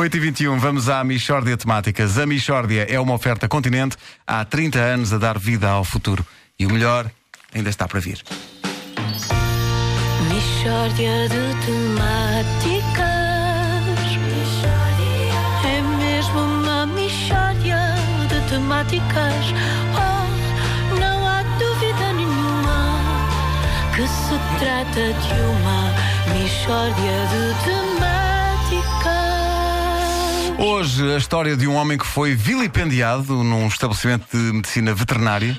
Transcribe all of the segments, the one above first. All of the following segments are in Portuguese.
8h21, vamos à Michórdia Temáticas. A Michórdia é uma oferta continente há 30 anos a dar vida ao futuro. E o melhor ainda está para vir. Mishória de temáticas É mesmo uma mishória de temáticas Oh, não há dúvida nenhuma Que se trata de uma mishória de temáticas Hoje, a história de um homem que foi vilipendiado num estabelecimento de medicina veterinária.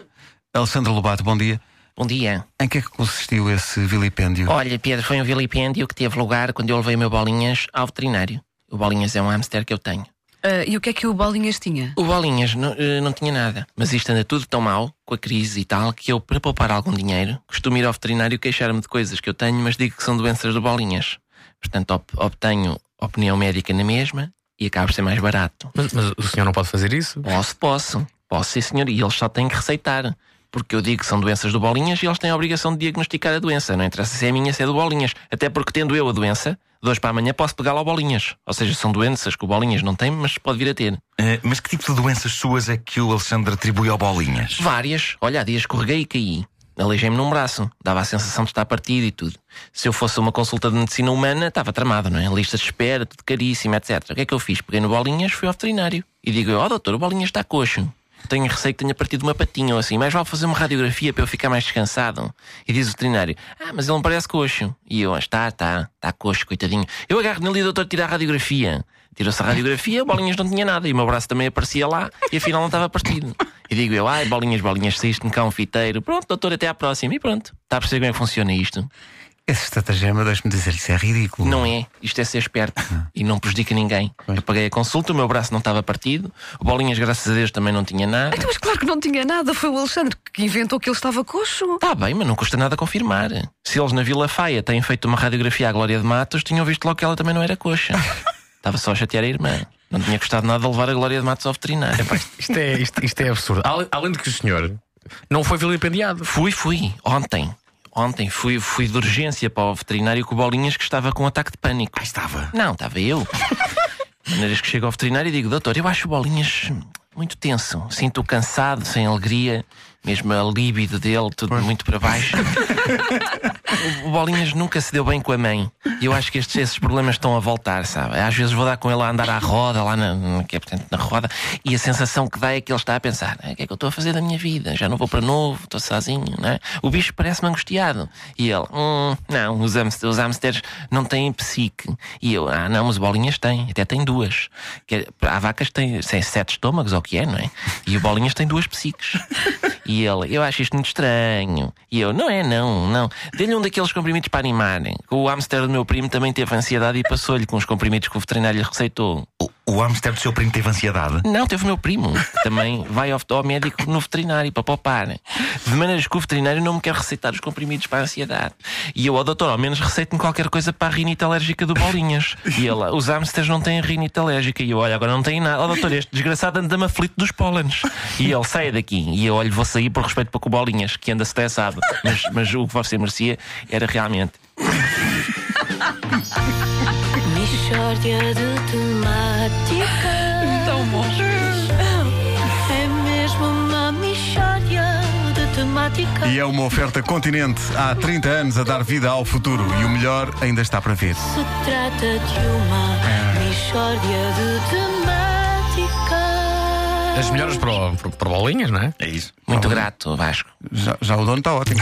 Alexandre Lobato, bom dia. Bom dia. Em que é que consistiu esse vilipêndio? Olha, Pedro, foi um vilipêndio que teve lugar quando eu levei o meu Bolinhas ao veterinário. O Bolinhas é um hamster que eu tenho. Ah, e o que é que o Bolinhas tinha? O Bolinhas não, eh, não tinha nada, mas isto anda tudo tão mal, com a crise e tal, que eu, para poupar algum dinheiro, costumo ir ao veterinário queixar-me de coisas que eu tenho, mas digo que são doenças do Bolinhas. Portanto, ob- obtenho opinião médica na mesma e acaba por ser mais barato. Mas, mas o senhor não pode fazer isso? Posso, posso. Posso, sim, senhor. E eles só têm que receitar. Porque eu digo que são doenças do Bolinhas e eles têm a obrigação de diagnosticar a doença. Não interessa se é minha, se é do Bolinhas. Até porque, tendo eu a doença, de hoje para amanhã posso pegá-la ao Bolinhas. Ou seja, são doenças que o Bolinhas não tem, mas pode vir a ter. Eh, mas que tipo de doenças suas é que o Alexandre atribui ao Bolinhas? Várias. Olha, há dias escorreguei e caí. Aleijei-me num braço. Dava a sensação de estar partido e tudo. Se eu fosse uma consulta de medicina humana, estava tramado, não é? Lista de espera, tudo caríssimo, etc. O que é que eu fiz? Peguei no Bolinhas, fui ao veterinário. E digo ó doutor, o Bolinhas está coxo. Tenho receio que tenha partido uma patinha ou assim, mas vale fazer uma radiografia para eu ficar mais descansado. E diz o veterinário, ah, mas ele não parece coxo. E eu, "Ah, está, está, está coxo, coitadinho. Eu agarro nele e o doutor tira a radiografia. Tirou-se a radiografia, o Bolinhas não tinha nada. E o meu braço também aparecia lá e afinal não estava partido. E digo eu, ai, Bolinhas, Bolinhas, saíste-me cá um fiteiro. Pronto, doutor, até à próxima. E pronto, está a perceber como é que funciona isto? Esse estratagema, deixe-me dizer, isso é ridículo. Não é. Isto é ser esperto e não prejudica ninguém. Eu paguei a consulta, o meu braço não estava partido, o Bolinhas, graças a Deus, também não tinha nada. Então, mas claro que não tinha nada. Foi o Alexandre que inventou que ele estava coxo. Está bem, mas não custa nada confirmar. Se eles na Vila Faia têm feito uma radiografia à Glória de Matos, tinham visto logo que ela também não era coxa. Estava só a chatear a irmã. Não tinha gostado nada de levar a Glória de Matos ao veterinário. Isto é, isto, isto é absurdo. Além, além de que o senhor não foi vilipendiado. Fui, fui, ontem. Ontem fui, fui de urgência para o veterinário com o Bolinhas que estava com um ataque de pânico. Ah, estava. Não, estava eu. Maneiras que chego ao veterinário e digo, doutor, eu acho o Bolinhas muito tenso. Sinto-o cansado, sem alegria, mesmo a líbido dele, tudo muito para baixo. o Bolinhas nunca se deu bem com a mãe. E eu acho que estes, esses problemas estão a voltar, sabe? Às vezes vou dar com ele a andar à roda, lá na, na- que é, na roda, e a sensação que dá é que ele está a pensar: "Ah, o que é que eu estou a fazer da minha vida? Já não vou para novo, estou sozinho, não é? O bicho parece-me angustiado. E ele: hum, não, os hamsters, os hamsters não têm psique. E eu: ah, não, mas Bolinhas tem, até tem duas. É- há vacas que têm, têm sete estômagos, ou o que é, não é? E o Bolinhas tem duas psiques. E ele, eu acho isto muito estranho. E eu, não é, não, não. Dê-lhe um daqueles comprimidos para animarem. O hamster do meu primo também teve ansiedade e passou-lhe com os comprimidos que o veterinário lhe receitou. O, hamster do seu primo teve ansiedade? Não, teve o meu primo, também vai ao, ao médico no veterinário para poupar. De maneiras que o veterinário não me quer receitar os comprimidos para a ansiedade. E eu, ó doutor, ao menos receite-me qualquer coisa para a rinite alérgica do Bolinhas. E ele, os hamsters não têm rinite alérgica. E eu, olha, agora não tem nada. Ó doutor, este desgraçado anda-me aflito dos pólenes. E ele, saia daqui. E eu, olha, vou sair por respeito para com o Bolinhas, que anda estressado. Mas, mas o que você merecia era realmente. Mishória de temáticas Tão bom. É mesmo uma mishória de temáticas E é uma oferta continente há 30 anos a dar vida ao futuro. E o melhor ainda está para vir. Se trata de uma mishória de temáticas As melhores para, o- para, para bolinhas, não é? É isso. Muito grato, Vasco. Já, já o dono está ótimo.